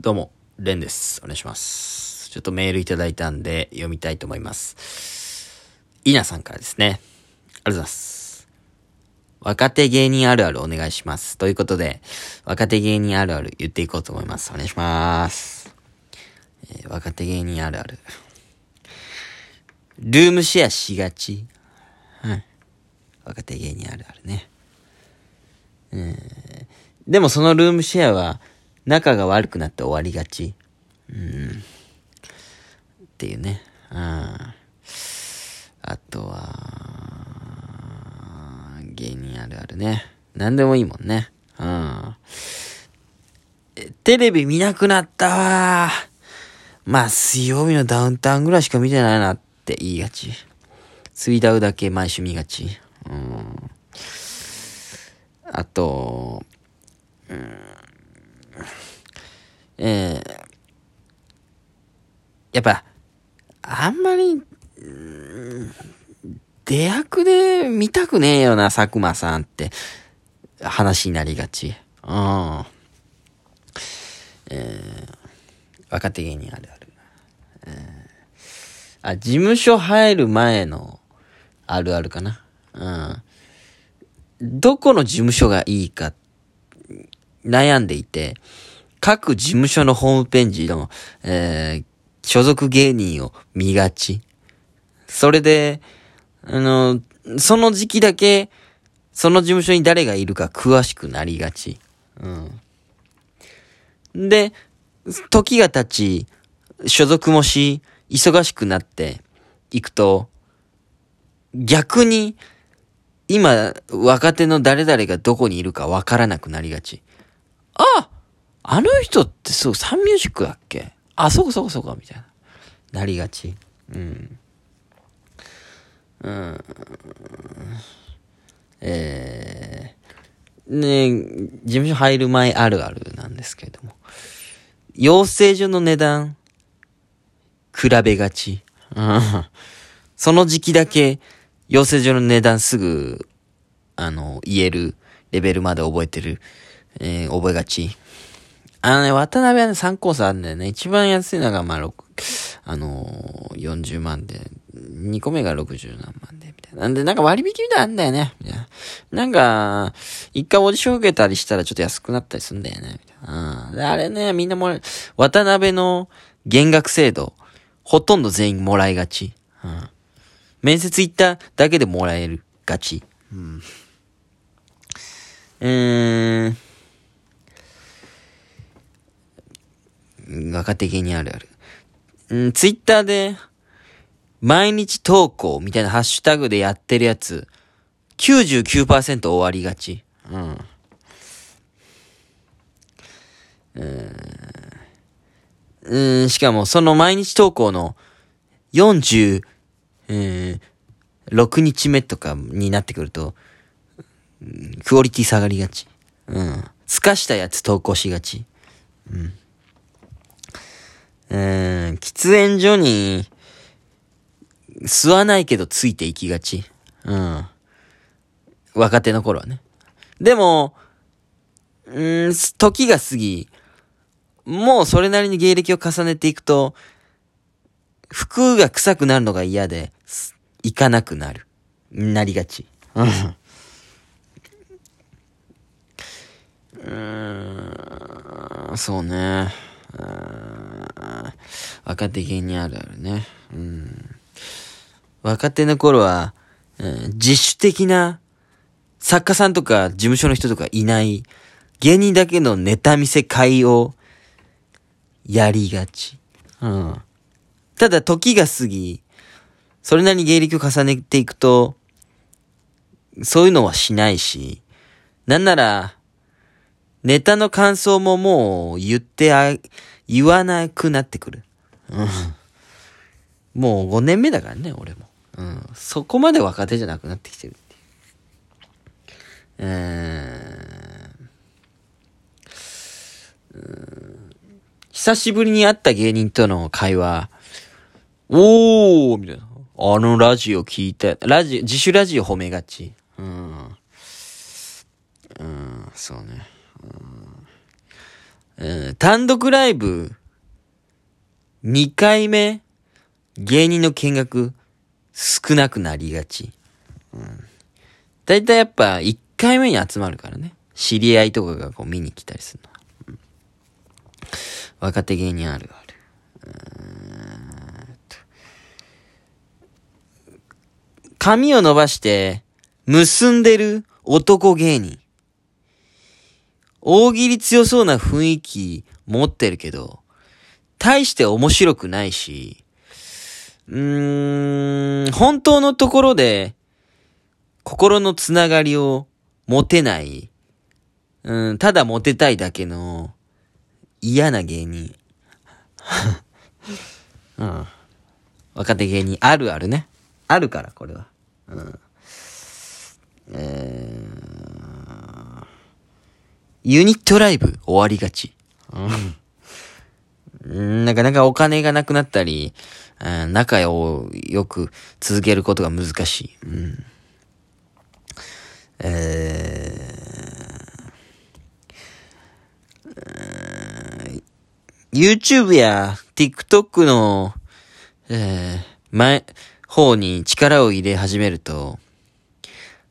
どうも、レンです。お願いします。ちょっとメールいただいたんで読みたいと思います。イナさんからですね。ありがとうございます。若手芸人あるあるお願いします。ということで、若手芸人あるある言っていこうと思います。お願いします。えー若手芸人あるある。ルームシェアしがち。はい。若手芸人あるあるね。えでもそのルームシェアは仲が悪くなって終わりがち。うん。っていうね。うん。あとは、芸人あるあるね。何でもいいもんね。うん。テレビ見なくなったわまあ、水曜日のダウンタウンぐらいしか見てないなって言いがち。水ダウだけ毎週見がち。うん。あと、えー、やっぱ、あんまり、うん出役で見たくねえよな、佐久間さんって、話になりがち。うん。えー、若手芸人あるある。えー、あ、事務所入る前のあるあるかな。うん。どこの事務所がいいか悩んでいて、各事務所のホームページの、えー、所属芸人を見がち。それで、あの、その時期だけ、その事務所に誰がいるか詳しくなりがち。うん。で、時が経ち、所属もし、忙しくなっていくと、逆に、今、若手の誰々がどこにいるかわからなくなりがち。あああの人ってそう、サンミュージックだっけ？あ、そうかそうかそうか、みたいな。なりがち。うん。うん。えー、ね事務所入る前あるあるなんですけれども。養成所の値段、比べがち。うん。その時期だけ、養成所の値段すぐ、あの、言えるレベルまで覚えてる、えー覚えがち。あのね、渡辺はね、3コースあるんだよね。一番安いのが、まあ、6、あのー、40万で、2個目が60何万で、みたいな。なんで、なんか割引みたいなあんだよね。みたいな。なんか、一回オーディション受けたりしたらちょっと安くなったりすんだよね。みたいな。うん。であれね、みんなもら渡辺の減額制度、ほとんど全員もらいがち。うん。面接行っただけでもらえるがち。うん。うーん。若手芸人あるある。うん、ツイッターで、毎日投稿みたいなハッシュタグでやってるやつ、99%終わりがち。うん。うん、うんしかもその毎日投稿の40、えー、6日目とかになってくると、クオリティ下がりがち。うん。すかしたやつ投稿しがち。うん。うん、喫煙所に、吸わないけどついていきがち。うん。若手の頃はね。でも、うん、時が過ぎ、もうそれなりに芸歴を重ねていくと、服が臭くなるのが嫌で、行かなくなる。なりがち。うん。うーん、そうね。うん若手芸人あるあるね。うん。若手の頃は、うん自主的な作家さんとか事務所の人とかいない芸人だけのネタ見せ会をやりがち。うん。ただ時が過ぎ、それなりに芸歴を重ねていくと、そういうのはしないし、なんなら、ネタの感想ももう言ってあ、言わなくなってくる。うん。もう5年目だからね、俺も。うん。そこまで若手じゃなくなってきてるっていう。えーうん久しぶりに会った芸人との会話、おーみたいな。あのラジオ聞いて、ラジオ、自主ラジオ褒めがち。うん。うん、そうね。うん、単独ライブ、2回目、芸人の見学、少なくなりがち。うん。だいたいやっぱ、1回目に集まるからね。知り合いとかがこう見に来たりするのは。うん若手芸人あるある。髪を伸ばして、結んでる男芸人。大喜利強そうな雰囲気持ってるけど、大して面白くないし、うーん、本当のところで、心のつながりを持てない、うん、ただモテたいだけの嫌な芸人。うん。若手芸人あるあるね。あるから、これは。うん。えー、ユニットライブ終わりがち。うん。なかなかお金がなくなったり、うん仲をよく続けることが難しい。うん。えー、YouTube や TikTok の、えー、前、方に力を入れ始めると、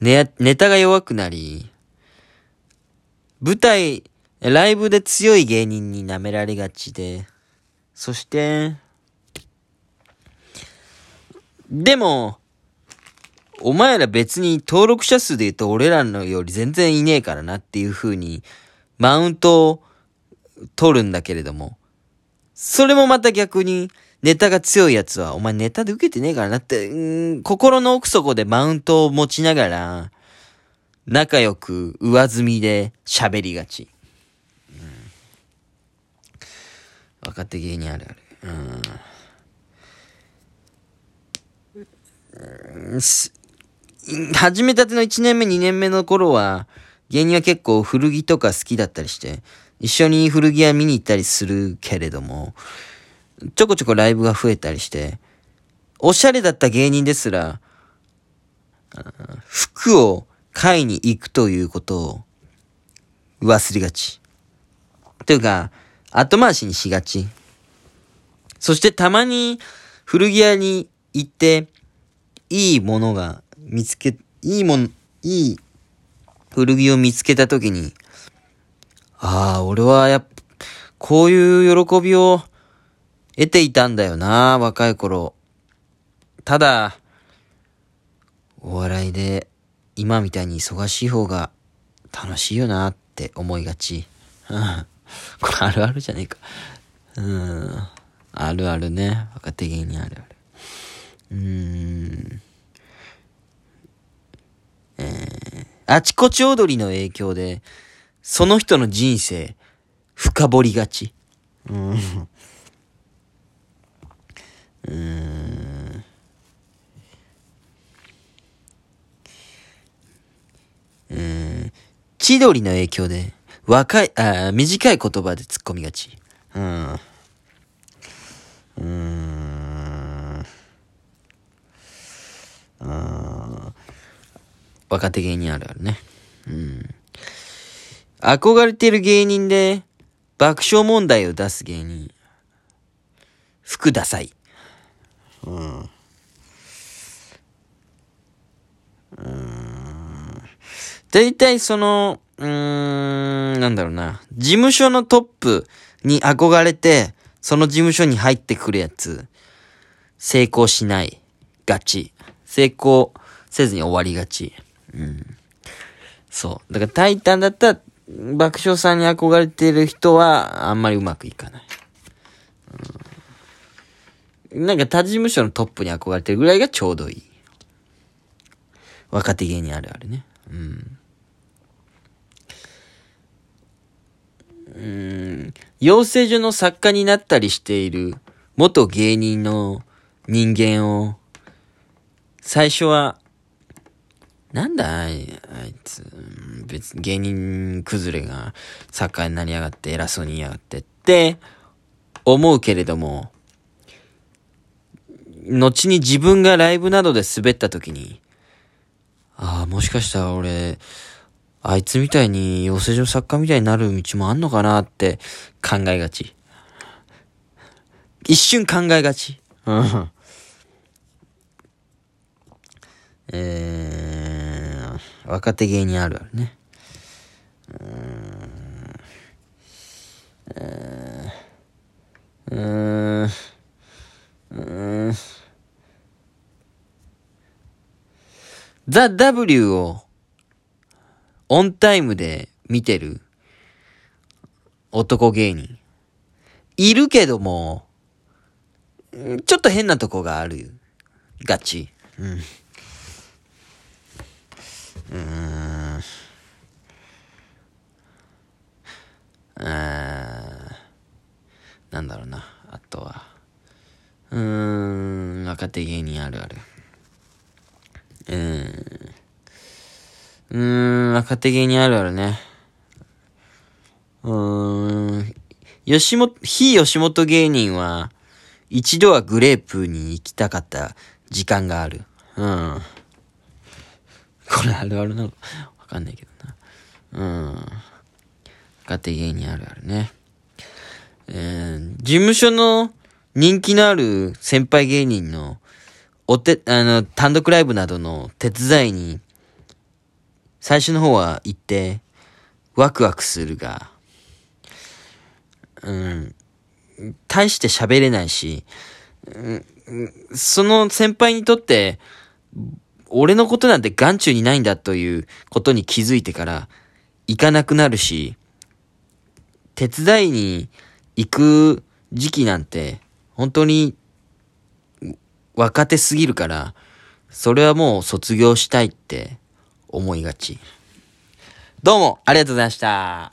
ね、ネタが弱くなり、舞台、ライブで強い芸人に舐められがちで、そして、でも、お前ら別に登録者数で言うと俺らのより全然いねえからなっていう風に、マウントを取るんだけれども、それもまた逆に、ネタが強いやつは、お前ネタで受けてねえからなって、心の奥底でマウントを持ちながら、仲良く上積みで喋りがち。うん若手芸人あるある。うん始めたての1年目、2年目の頃は、芸人は結構古着とか好きだったりして、一緒に古着屋見に行ったりするけれども、ちょこちょこライブが増えたりして、おしゃれだった芸人ですら、服を買いに行くということを忘れがち。というか、後回しにしがち。そしてたまに古着屋に行って、いいものが見つけ、いいもん、いい古着を見つけたときに、ああ、俺はやっぱ、こういう喜びを得ていたんだよな、若い頃。ただ、お笑いで今みたいに忙しい方が楽しいよなって思いがち。うんこれあるあるじゃねえか。うん。あるあるね。若手芸人あるある。うーん。えー、あちこち踊りの影響で、その人の人生、深掘りがち。うん。うーん。うーん。千鳥の影響で、若い、あー短い言葉で突っ込みがち。うん。うーん。うん。若手芸人あるあるね。うん。憧れてる芸人で、爆笑問題を出す芸人。服ダサい。うん。大体その、うーん、なんだろうな。事務所のトップに憧れて、その事務所に入ってくるやつ、成功しない。がち。成功せずに終わりがち。うん。そう。だからタイタンだったら、爆笑さんに憧れてる人は、あんまりうまくいかない。うん、なんか他事務所のトップに憧れてるぐらいがちょうどいい。若手芸人あるあるね。うん。うん。養成所の作家になったりしている元芸人の人間を、最初は、なんだあいつ、別に芸人崩れが作家になりやがって偉そうに言いやがってって思うけれども、後に自分がライブなどで滑った時に、ああ、もしかしたら俺、あいつみたいに養成所作家みたいになる道もあんのかなって考えがち。一瞬考えがち。うん。えー、若手芸人あるあるね。うーん。えー、うーん。うーん。ザ・ W をオンタイムで見てる男芸人。いるけども、ちょっと変なとこがある。ガチ。うん。うーん。なんだろうな。あとは。うーん、若手芸人あるある。うん。うーん、若手芸人あるあるね。うーん。吉本、非吉本芸人は、一度はグレープに行きたかった時間がある。うん。これあるあるなのわかんないけどな。うん。若手芸人あるあるね。えー、事務所の人気のある先輩芸人のおて、あの、単独ライブなどの手伝いに、最初の方は行って、ワクワクするが、うん、大して喋れないし、うん、その先輩にとって、俺のことなんて眼中にないんだということに気づいてから行かなくなるし、手伝いに行く時期なんて本当に若手すぎるから、それはもう卒業したいって思いがち。どうもありがとうございました。